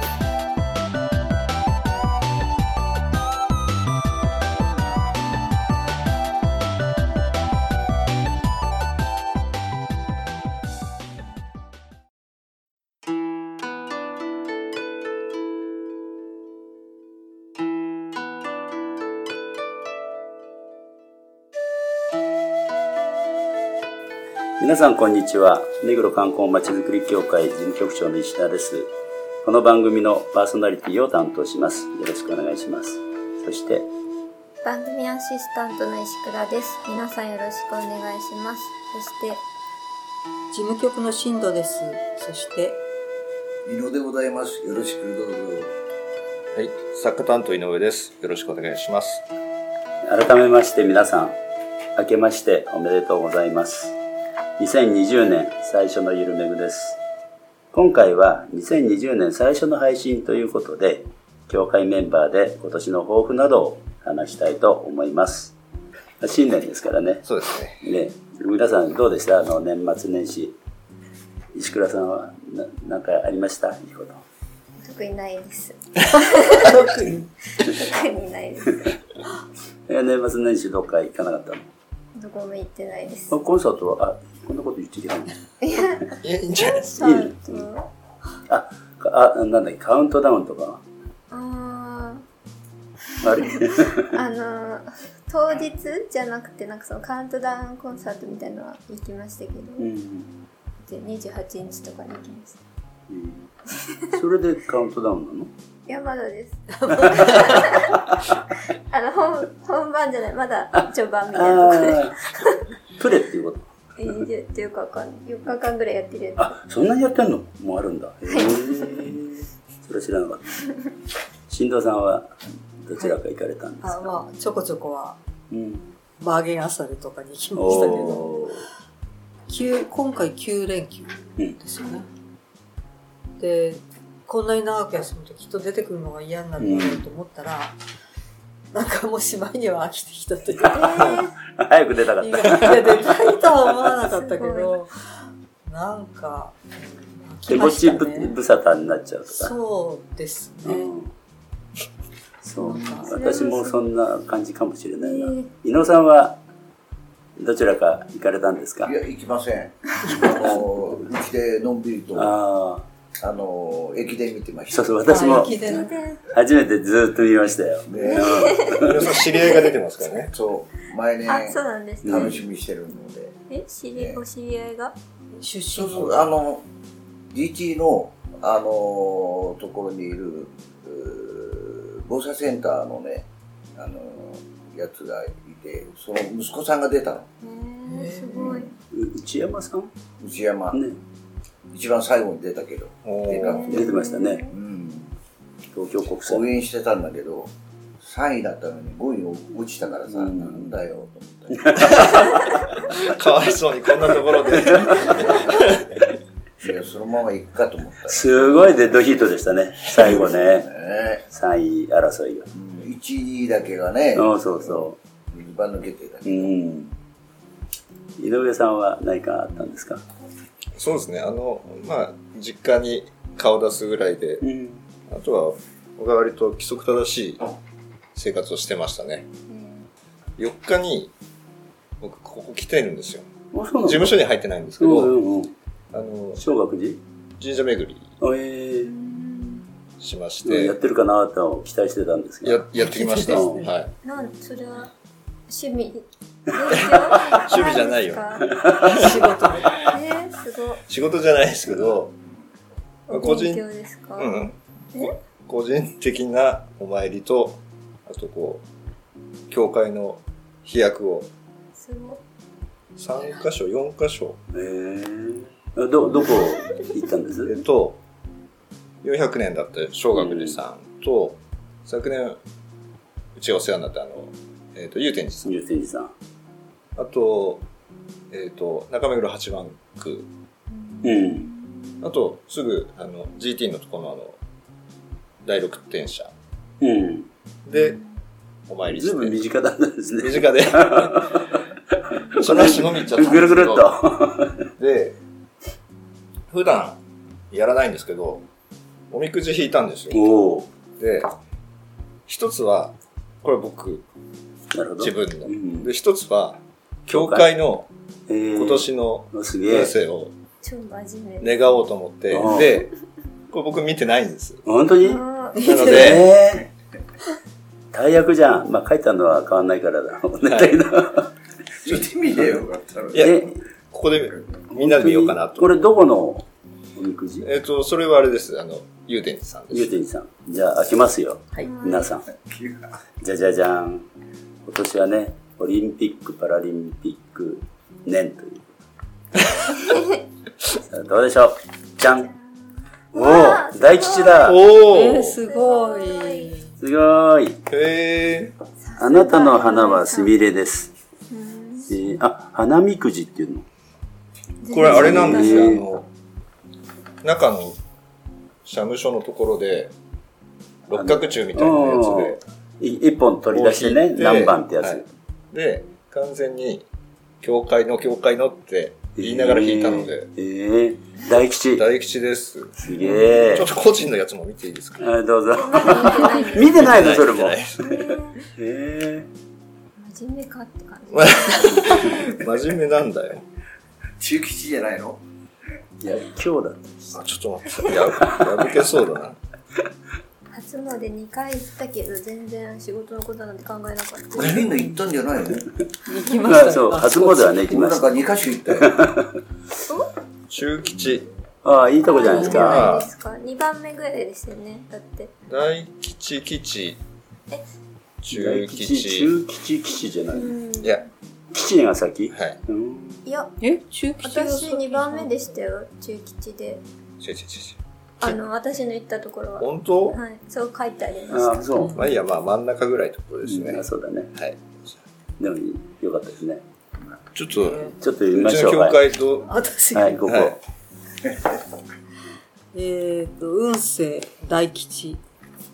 す。皆さんこんにちは目黒観光まちづくり協会事務局長の石田ですこの番組のパーソナリティを担当しますよろしくお願いしますそして番組アシスタントの石倉です皆さんよろしくお願いしますそして事務局の進藤です。そして、伊野でございます。よろしくどうぞ。はい、作家担当井上です。よろしくお願いします。改めまして皆さん明けましておめでとうございます2020年最初のゆるめぐです。今回は2020年最初の配信ということで協会メンバーで今年の抱負などを話したいと思います。新年ですからね。そうですね。ね。皆さんどうでした？あの年末年始。石倉さんはな何かありました？いいこと。特にないです。特に？特にないです。え年末年始どっか行かなかったの？どこも行ってないです。あコンサートはあこんなこと言っちゃいけないの？いや、いいんじゃない？ですコンサートあかあなんだっけ？カウントダウンとか？ああれーあの当日じゃなくてなんかそのカウントダウンコンサートみたいなのは行きましたけど、うん、で28日とかに行きました。うん。それでカウントダウンなの？いやまだです。あの本本番じゃないまだ序盤みたいなところでプレっていうこと？えーでっていうかわかんない。4日間ぐらいやってるやつ。あそんなにやってんの？もうあるんだ。へえそれは知らなかった。新藤さんはどちらか行かれたんですか、あまあ、ちょこちょこは、うん。バーゲンアサルとかに行きましたけど、おー。九今回9連休うんですよね。で、こんなに長く休むときっと出てくるのが嫌になるだろうと思ったら、なんかもうしまいには飽きてきたというか、早く出たかっいたや、出たいとは思わなかったけど、なんか、飽手きま持ちぶしたね。無沙汰になっちゃうとか。そうですね。うん。そうなんか。私もそんな感じかもしれないな、えー。伊野さんはどちらか行かれたんですか？いや、行きません。あの、うちでのんびりと、ああの、駅伝見てまあした。そうそう私も初めてずっと見ましたよ、ね、皆さん知り合いが出てますからね。そう、毎年あそうなんですね。楽しみにしてるので。え知りお知り合いが？出身そうそう、あの、DT の、あの、ところにいる、うー防災センターのね、あの、やつがいて、その息子さんが出たの。えー、すごい。う内山さん？内山。ね一番最後に出たけど。出てましたね。うん。東京国際。応援してたんだけど、3位だったのに5位に落ちたからさ、うん。なんだよと思った。かわいそうにこんなところで。いや、そのまま行くかと思った。ら。すごいデッドヒートでしたね。最後ね。ね。3位争いが。うん。1位だけがね、そうそうそ一番抜けてたううん。井上さんは何かあったんですか？そうですね。あの、まあ、実家に顔出すぐらいで、うん。あとは、僕は割と規則正しい生活をしてましたね。4日に、僕、ここ来てるんですよ。事務所に入ってないんですけど、うんうんうん。あの、小学寺？神社巡りあええしまして、やってるかなと期待してたんですがややってきました。そうですはい。なんそれは趣味？趣味じゃないよ。仕事で。仕事じゃないですけど、お個人勉強ですか、うんうん。え？個人的なお参りと、あとこう、教会の飛躍を。すごい3箇所、4箇所、ええどどこ行ったんです？えっと、400年だった小学寺さんと、昨年、うちがお世話になったあの、えっと、祐天寺さん。祐天寺さん。あと、えっと、中目黒八番区うんあと、すぐ、あの、GT のところのあの、第6点車うん。で、お参りずいぶんして。身近だったんですね。身近で。それ足飲み行っちゃった。ぐるぐるっと。で、普段やらないんですけど、おみくじ引いたんですよ。で、一つは、これ僕。自分の。うんで、一つは、教会のえー今年の運。勢を超真面目。願おうと思ってうん、で、これ僕見てないんです。本当に？あなのえで、え大役じゃん。まあ書いたのは変わんないからだ。だけど。見てみてよかったら。いや、えここでみんなで見ようかなと。これどこのおみくじ？えっ、と、それはあれです。あの、ゆうてんさんです。ゆうてんさん。じゃあ開けますよ。はい。皆さん。じゃじゃじゃん。今年はね、オリンピック・パラリンピック年という。どうでしょう？じゃん。おお大吉だおーえー、すごい。すごいへあなたの花はすみれです。えーあ、花みくじっていうの？ー。これあれなんですよ。へーあの、中の、社務所のところで、六角柱みたいなやつで、い一本取り出してね、何番ってやつ。はいで、完全に、教会の教会のって言いながら弾いたので、えー、大吉。大吉です。すげえちょっ。と個人のやつも見ていいですか？はい、どうぞ。見見てないのそれも。見てないへえ。真面目かって感じ。真面目なんだよ。中吉じゃないの？いや、今日だ。あ、ちょっと待って。や、破けそうだな。初詣2回行ったけど全然仕事のことなんて考えなかった。みんな行ったんじゃないの？行きましたまあそう、初詣はね、行きました。俺なんか2箇所行ったよ。中吉、ああ、いいとこじゃないですじゃか。ないですか。2番目ぐらいですよね。だって。大吉吉、中大吉、吉。中吉、吉じゃない。うん。いや、吉が先？はい。うん。いや、え？中吉が私2番目でしたよ。中吉で。違う違う違う違う。あの、私の行ったところは。本当？はい。そう書いてありましああ、た。そう。まあいいや、まあ真ん中ぐらいのところですね。あそうだね。はい。でも、よかったですね。ちょっと、ちょっと読みうましょう。ちの教はい、会と、私、はい、ここ。はい えっ、と、運勢大吉。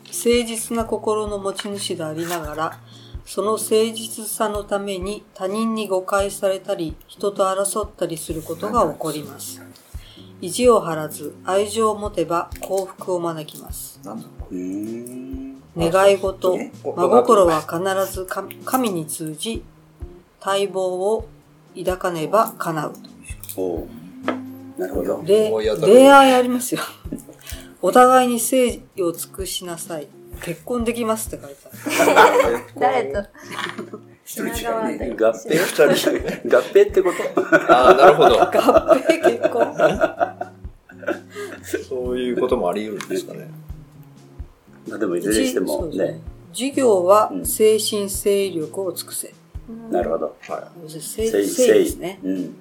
誠実な心の持ち主でありながら、その誠実さのために他人に誤解されたり、人と争ったりすることが起こります。意地を張らず、愛情を持てば幸福を招きます。願い事、え？真心は必ず神神に通じ、待望を抱かねば叶う。なるほど。で恋愛ありますよ。お互いに誠意を尽くしなさい。結婚できますって書いてある。誰と？一人違うね。合併？二人。合併ってこと？ああ、なるほど。合併結婚。そういうこともあり得るんですかね。まあでも、いずれにしてもね。授業はうん精神精力を尽くせ。なるほど。は誠誠意、誠意ですね。うん。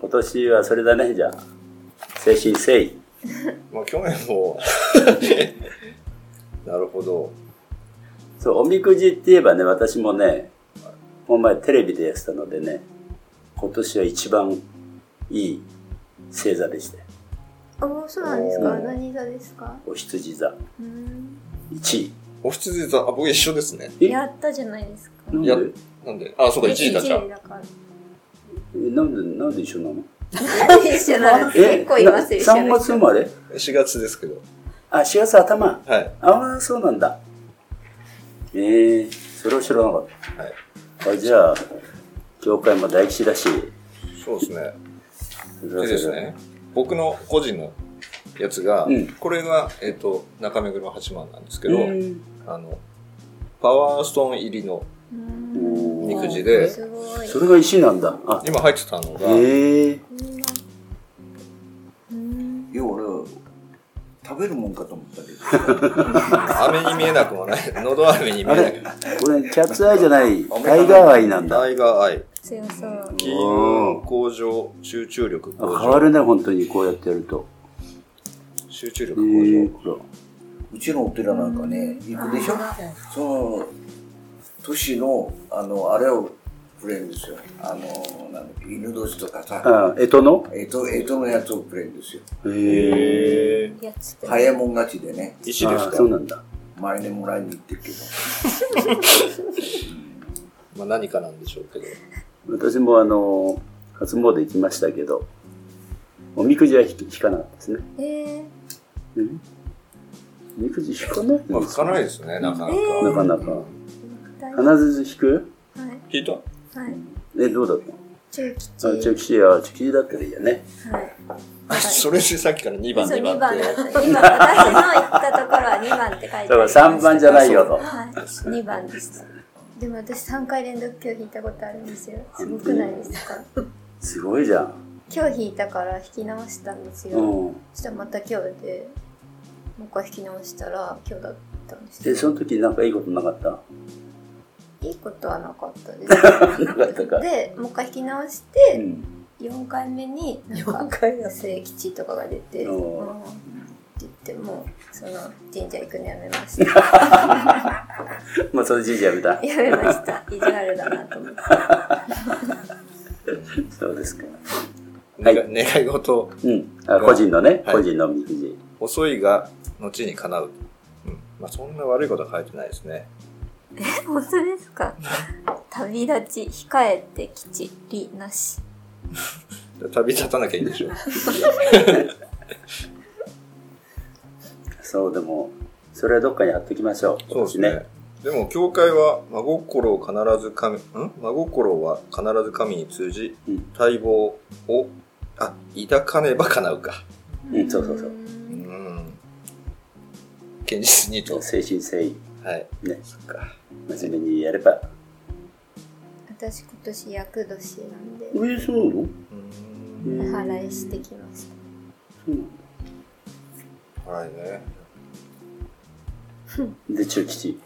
今年はそれだね、じゃあ。精神誠意。い。まあ去年も、なるほど。そう、おみくじって言えばね、私もね、この前テレビでやってたのでね、今年は一番いい星座でしたよ。あ、そうなんですか？何座ですか？お羊座。うん1位。お羊座、あ、僕一緒ですね。え？やったじゃないですか。なんで？やなんで？あ、そうか、1位だじゃん。なんで、なんで一緒なの？一緒なんです。え？結構いますよ、一緒3の人月生まれ？4月ですけど。あ、4月頭。はい。ああ、そうなんだ。ええそれを知らなかっはい。た。あ、じゃあ、教会も大吉だし、そうですね。でですね、僕の個人のやつが、うんこれが、えっ、と、中目黒八幡なんですけど、うんあの、パワーストーン入りのうんおーみくじで。それが石なんだ。あ、今入ってたのが、ええ食べるもんかと思ったけど。飴に見えなくもない。喉飴に見あえないれ。これ、キャッツアイじゃない、タイガーアイなんだ。タイガーアイ。強そう。金運向上、集中力あ向上。変わるね、本当にこうやってやると。集中え力向上。えほら。うちのお寺なんかね、行くでしょ？その、年の、あの、あれをプレーンですよ。あの、なんだっけ、犬年とかさ、あ、えとの？えと、えとのやつをプレーンですよ。へえ。早いもん勝ちでね、あ石ですか？そうなんだ。前にもらいに行ってるけど。まあ何かなんでしょうけど。私もあの、初詣行きましたけど、おみくじは引引かなかったですね。えー、うん？おみくじ引かないんですまあ、聞かないですね、なかなか。なかなか。大必ず引く？はい聞いたはい。え、どうだった？の中吉あ、中吉、あ、中吉だったらいいよね。はい。それでさっきから2番、そう2 2番っ番だった。て。2番私の行ったところは2番って書いてありだからました3番じゃないよと。はい。2番でした。でも私3回連続今日引いたことあるんですよ。すごくないですか？すごいじゃん。今日引いたから引き直したんですよ、うん。そしたらまた今日でもう一回引き直したら今日だったんですで、よその時なんかいいことなかった？いいことはなかったですなかったか。でもう一回引き直しうて、ん。4回目になん4か末吉とかが出て、うんって言ってもうその神社行くのやめましたまあ、その神社やめた。やめました意地悪だなと思ってそうですか。願い願い事、うん。あ個人のね、はい個人のおみくじ。遅いが後に叶う。うん。まあ、そんな悪いことは書いてないですね。本当ですか？旅立ち控えて吉利なし旅立たなきゃいいんでしょう。そう、でも、それはどっかに貼っときましょう。そうですね。でも、教会は、真心を必ず神、ん？真心は必ず神に通じ、うん待望を、あ、抱かねば叶うか。うんそうそうそううん。現実にと。誠心誠意、はい。ね、そっか。真面目にやれば。私今年厄年なんでえ、そうなの？お祓いしてきましたそうなはいね。ので、中吉。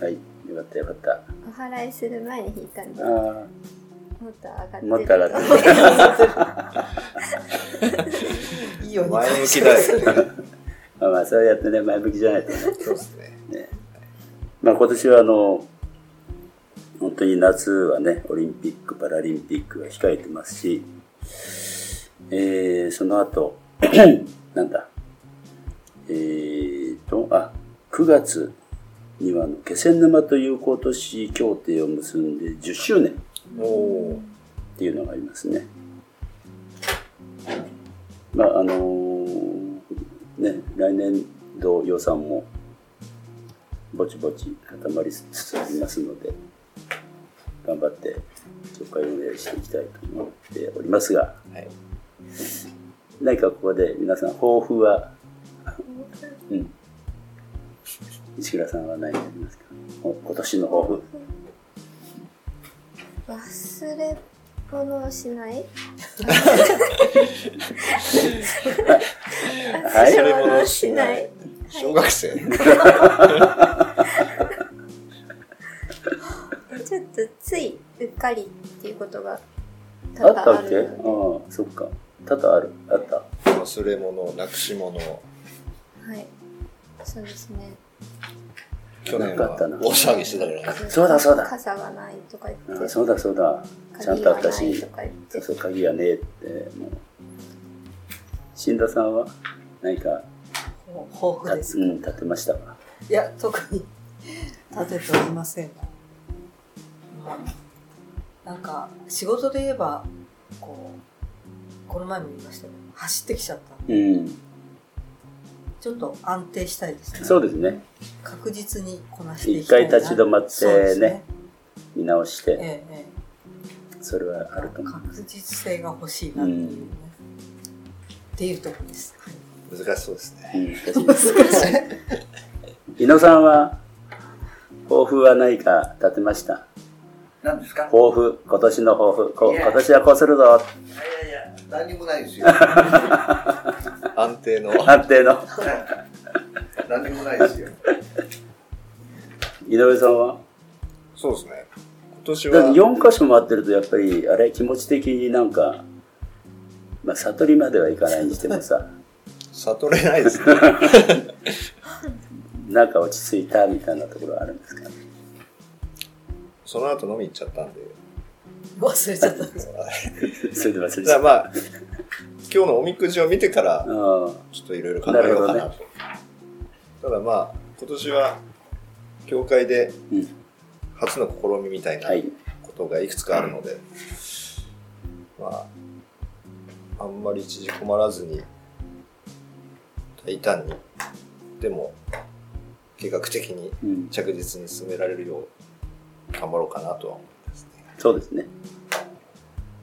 はい。よかったよかった。お祓いする前に引いたんであもっと上がってるもっと上がっていいように前向きだよね。あ。まあまあ、そうやってね、前向きじゃないとね。そうですね。まあ今年はあの、本当に夏はね、オリンピック、パラリンピックが控えてますし、えー、その後、なんだ、えーと、あ、9月には気仙沼と友好都市協定を結んで10周年っていうのがありますね。まああのーね、来年度予算もぼちぼち固まりつつありますので、頑張って紹介を運営していきたいと思っておりますが、はい。何かここで皆さん抱負は、うん、石倉さんは何かありますか？お今年の抱負。忘れ物をしない？はい忘れ物をしない小学生。ちょっとついうっかりっていうことが多あったっけ？あ々あるのあ、そっか。多々ある。あった。忘れ物、なくし物。ではいそうですね去年はなかったな大騒ぎしてたからね。そうだそうだ傘がないとか言ってあそうだそうだ。ちゃん鍵とあったしがないと。か言ってそうそう、鍵がねえって、もう。新田さんは何か、豊富ですうん、立てましたか？いや特に立てておりませんが、うんなんか仕事で言えばこうこの前も言いましたけど走ってきちゃったうん。ちょっと安定したいですね。そうですね。確実にこなしてい一きたいな。回立ち止まってそうですね、見直して、えええそれはあえると思う。確実性が欲しいなっていうね、うんっていうところです、はい難しそうですね。うん、難しい。井野さんは、抱負は何か立てました？何ですか？抱負、今年の抱負、こ今年はこうするぞ、いやいや、何にもないですよ。安定の。安定の。何にもないですよ。井上さんは？そうですね。今年は、4箇所回ってるとやっぱりあれ？気持ち的になんか、まあ、悟りまではいかないにしてもさ悟れないですね。なんか落ち着いたみたいなところはあるんですか？ねその後飲み行っちゃったんで。忘れちゃったんです。それで忘れちじゃっまあ、今日のおみくじを見てからちょっといろいろ考えようかななると。ただまあ、今年は、教会でうん初の試みみたいなはい。ことがいくつかあるので、まあ、あんまり縮こまらずに、大胆に、でも、計画的にうん。着実に進められるよう頑張ろうかなとは思。そうですね。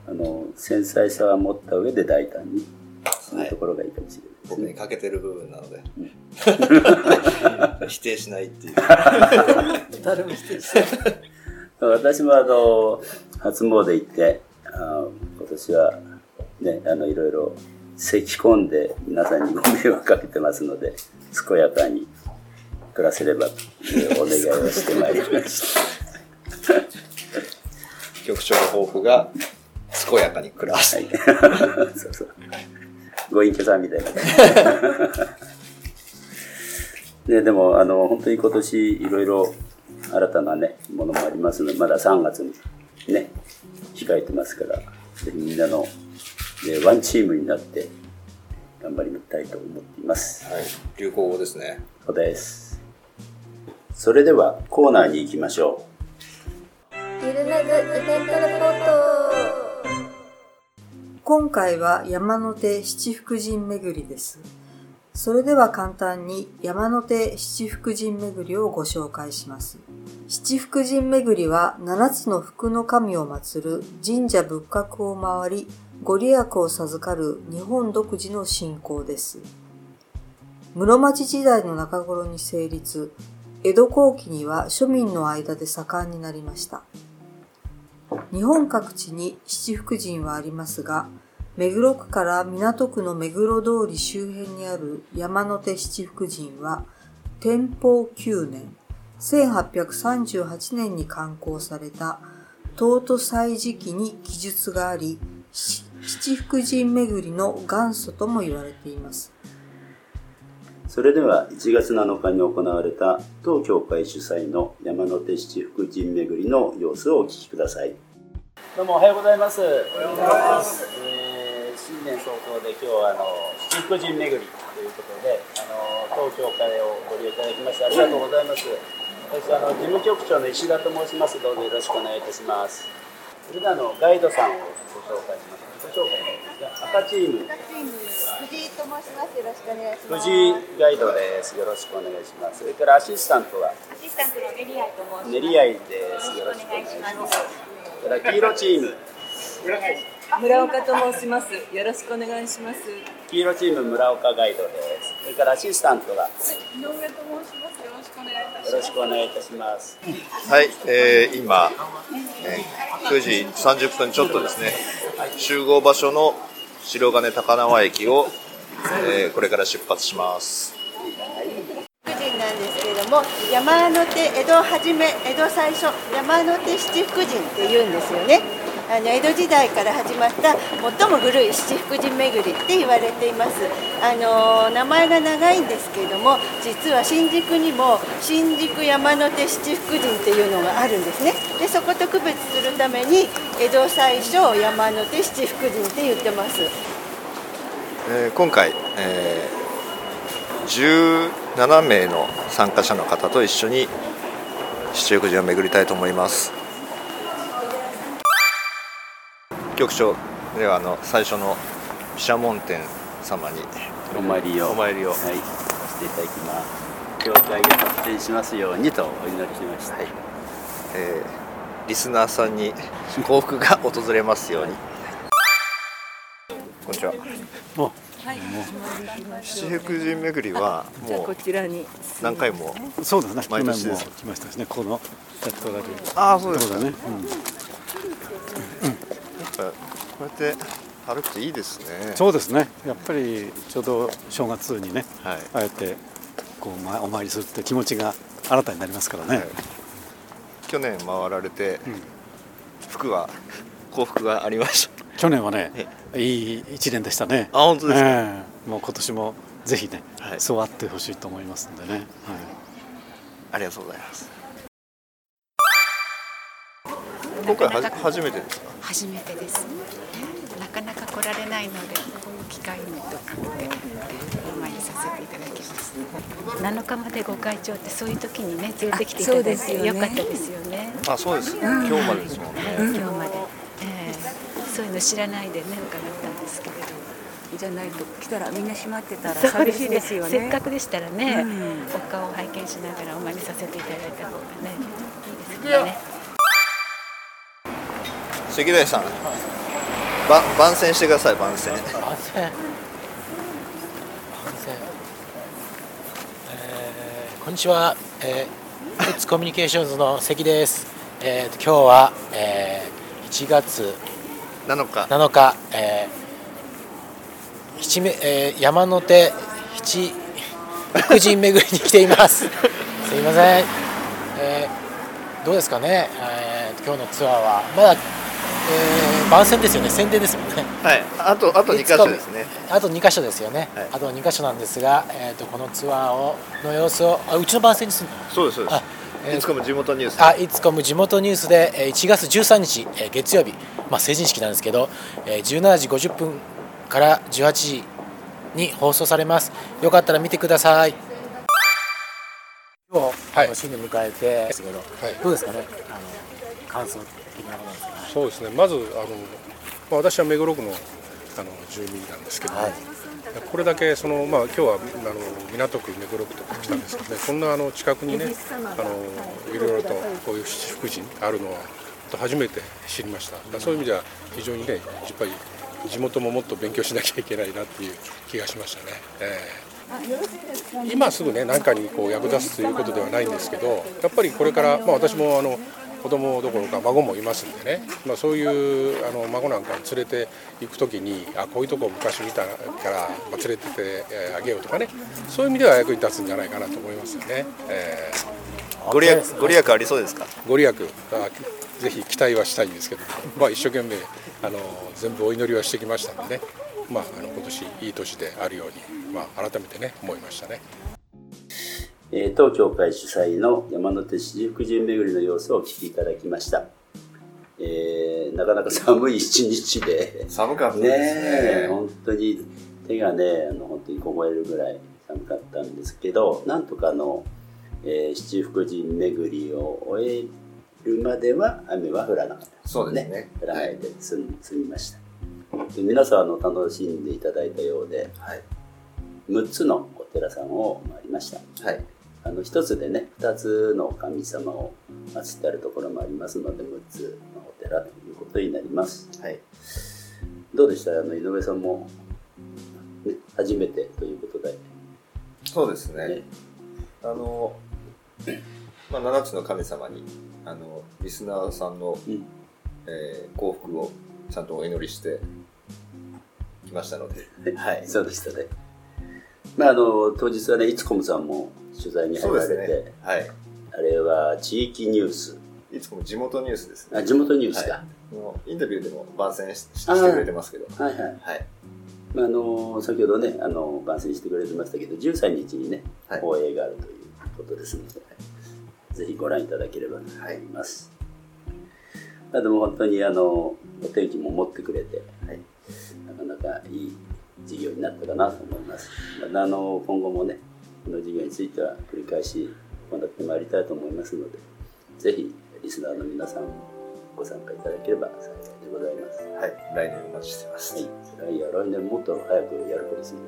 あの、繊細さは持った上で大胆に、そういうところがいいかもしれないですね。僕に欠けてる部分なので、否定しないっていう。誰も否定してない。私もあの、初詣行って、あ今年はね、あの、いろいろ咳き込んで皆さんにご迷惑かけてますので、健やかに暮らせればというお願いをしてまいりました。局長の抱負が、健やかに暮らす。はい。そうそう。ご隠居さんみたいな。ね、でも、あの、本当に今年いろいろ新たなね、ものもありますので、まだ3月にね、控えてますから、ぜひみんなの、ね、ワンチームになって頑張りたいと思っています。はい。流行語ですね。そうです。それではコーナーに行きましょゆるめぐイベントレポート今回は山手七福神巡りです。それでは簡単に山手七福神巡りをご紹介します。七福神巡りは七つの福の神を祀る神社仏閣を回り、ご利益を授かる日本独自の信仰です。室町時代の中頃に成立、江戸後期には庶民の間で盛んになりました。日本各地に七福神はありますが、目黒区から港区の目黒通り周辺にある山手七福神は、天保9年、1838年に刊行された東都祭時期に記述があり、七福神巡りの元祖とも言われています。う。それでは1月7日に行われた当教会主催の山手七福神巡りの様子をお聞きください。どうもおはようございます。おはようございます。えー、新年早々で今日はあの七福神巡りということで、あの当教会をご利用いただきましてありがとうございます。私あの事務局長の石田と申します。どうぞよろしくお願いいたします。それではあのガイドさんをご紹介します。ご紹介赤チームチーム藤井と申しますよろしくお願いします藤井ガイドです。よろしくお願いします。それからアシスタントは？アシスタントのメリアイと申します練り合いです。よろしくお願いします。それから黄色チーム、村岡と申します。よろしくお願いします。黄色チーム村岡ガイドです。それからアシスタントが井上と申します。よろしくお願いいたしよろしくお願いいたします。はい、えー、今、えー9時30分ちょっとですね、集合場所の白金高輪駅を、えーこれから出発します。福神なんですけれども山手江戸はじめ江戸最初山手七福神って言うんですよねあの江戸時代から始まった最も古い七福神巡りって言われています。あの名前が長いんですけれども実は新宿にも新宿山手七福神っていうのがあるんですね。でそこと区別するために江戸最初山手七福神って言ってます。えー今回、えー17名の参加者の方と一緒に七福神を巡りたいと思います。局長ではあの最初の毘沙門天様にお参りをお参りをはい、させていただきます。教会が発展しますようにとお祈りしました。はい。えーリスナーさんに幸福が訪れますように。こんにちは。七福神巡りはもうこちらに。何回も。そうだね。毎年です来ましたしね。このやっておられる。ああそうですか。そうだね。やっぱこうやって歩くといいですね。そうですね。やっぱりちょうど正月にね、はい。ああやってこうまお参りするって気持ちが新たになりますからね。はい去年回られてうん服は幸福がありました。去年はね、いい一年でしたね。あ本当ですか？ええもう今年もぜひね、はいそうあってほしいと思いますんでね。はいありがとうございます。なかなか初めてですか？初めてです。なかなか来られないのでこの機会にと思ってお参りさせていただきます7日までご会長ってそういう時にね連れてきていただいてよかったですよね。あそうです、今日までですもんね、はい今日まで、ええそういうの知らないでね伺ったんですけれどじゃないと来たらみんな閉まってたら寂しいですよね。せっかくでしたらね、うん。お顔を拝見しながらお参りさせていただいた方がねいいですよね関大さん、ば番宣してください番宣。番宣。番宣。えーこんにちは、えー、エッツコミュニケーションズの関です、えーと今日は、えー1月7日。7日、えー七めえー山手七福神巡りに来ています。すいません、えーどうですかね、えー今日のツアーは。まだ、えー番宣ですよね。宣伝ですもんね。はい。あとあと2箇所ですね。あと2箇所ですよね、はい。あと2箇所なんですが、えー、とこのツアーをの様子をあうちの番宣にするの？そうですそうです。あえーいつかも地元ニュースあいつこむ地元ニュースでえー1月13日、えー月曜日、まあ、成人式なんですけど、えー17時50分から18時に放送されます。よかったら見てください。今日、あの新年迎えてですけど、どうですかね？あの感想そうですね、まずあの、まあ、私は目黒区のあの住民なんですけども、はい。これだけその、まあ、今日はあの港区、目黒区とか来たんですけどね、こんなあの近くにねあの、い。ろいろとこういう七福神あるのは初めて知りました、そういう意味では非常にね、やっぱり地元ももっと勉強しなきゃいけないなっていう気がしましたね。えー今すぐね何かにこう役立つということではないんですけどやっぱりこれから、まあ、私もあの子供どころか孫もいますんでね、まあ、そういうあの孫なんかに連れて行く時にあこういうとこ昔見たから、まあ、連れてってえーあげようとかね。そういう意味では役に立つんじゃないかなと思いますよね。えご利益ご利益ありそうですか？ーご利益あぜひ期待はしたいんですけど、まあ、一生懸命あの全部お祈りはしてきましたので、ね、まあ、あの今年いい年であるように、まあ、改めてね思いましたね。えー当教会主催の山手七福神巡りの様子をお聞きいただきました、えーなかなか寒い一日で。寒かったですね。え本当に手がねあの本当に凍えるぐらい寒かったんですけどなんとかあの、えー七福神巡りを終えるまでは雨は降らなかった。そうですね。降らないで済み済みました。で皆さんあの楽しんでいただいたようで、6つのお寺さんを回りました、はいあの一つでね2つの神様を祀ってあるところもありますので6つのお寺ということになります、はい、どうでした？あの井上さんも、ね、初めてということで。そうですね。あの、まあ、7つの神様にあのリスナーさんの、えー幸福をちゃんとお祈りしてきましたので、はい、そうでしたね。まあ、あの、当日はね、いつこむさんも取材に入られて、ねはい、あれは地域ニュース。いつも地元ニュースですね。あ、地元ニュースか。はいインタビューでも番宣ししてくれてますけど、はいはい。はい、まあ、あの、先ほどね、あの、番宣してくれてましたけど、13日にね、放映があるということですので、ぜひご覧いただければと思います。まあ、でも本当にあの、お天気も持ってくれて、なかなかいい授業になったかなと思います。またあの今後もね、この授業については繰り返し行ってまいりたいと思いますので、ぜひリスナーの皆さんもご参加いただければ幸いでございます。はい、来年お待ちしてます。はい、それはいや来年もっと早くやることですね。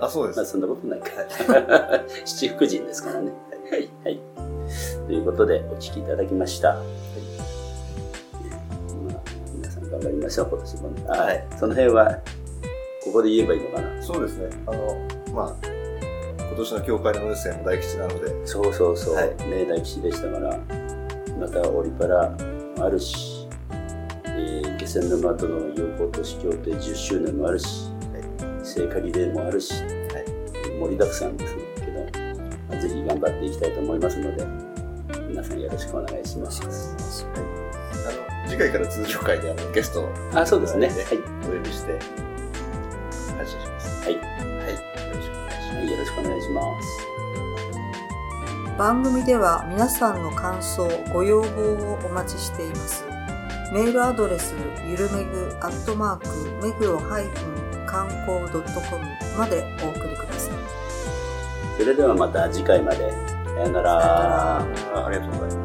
あ、そうです。まあそんなことないから。七福神ですからね。はい、はい。ということでお聞きいただきました。まあ皆さん頑張りましょう今年もね。はい。その辺はここで言えばいいのかな。そうですね。あの、まあ、今年の教会の運勢も大吉なので、そうそうそう、はい。ね大吉でしたからまたオリパラもあるし、えー、気仙沼との友好都市協定10周年もあるし、聖火リレーもあるし、盛りだくさんですけど、まあぜひ頑張っていきたいと思いますので皆さんよろしくお願いします。あの次回から通常会であのゲストをあそうですね。はい、お呼びしてろしくお願いします。はい、よろしくお願いします。番組では皆さんの感想、ご要望をお待ちしています。メールアドレス、ゆるめぐアットマーク、めぐろ観光 .com までお送りください。それではまた次回まで。さよなら。ありがとうございます。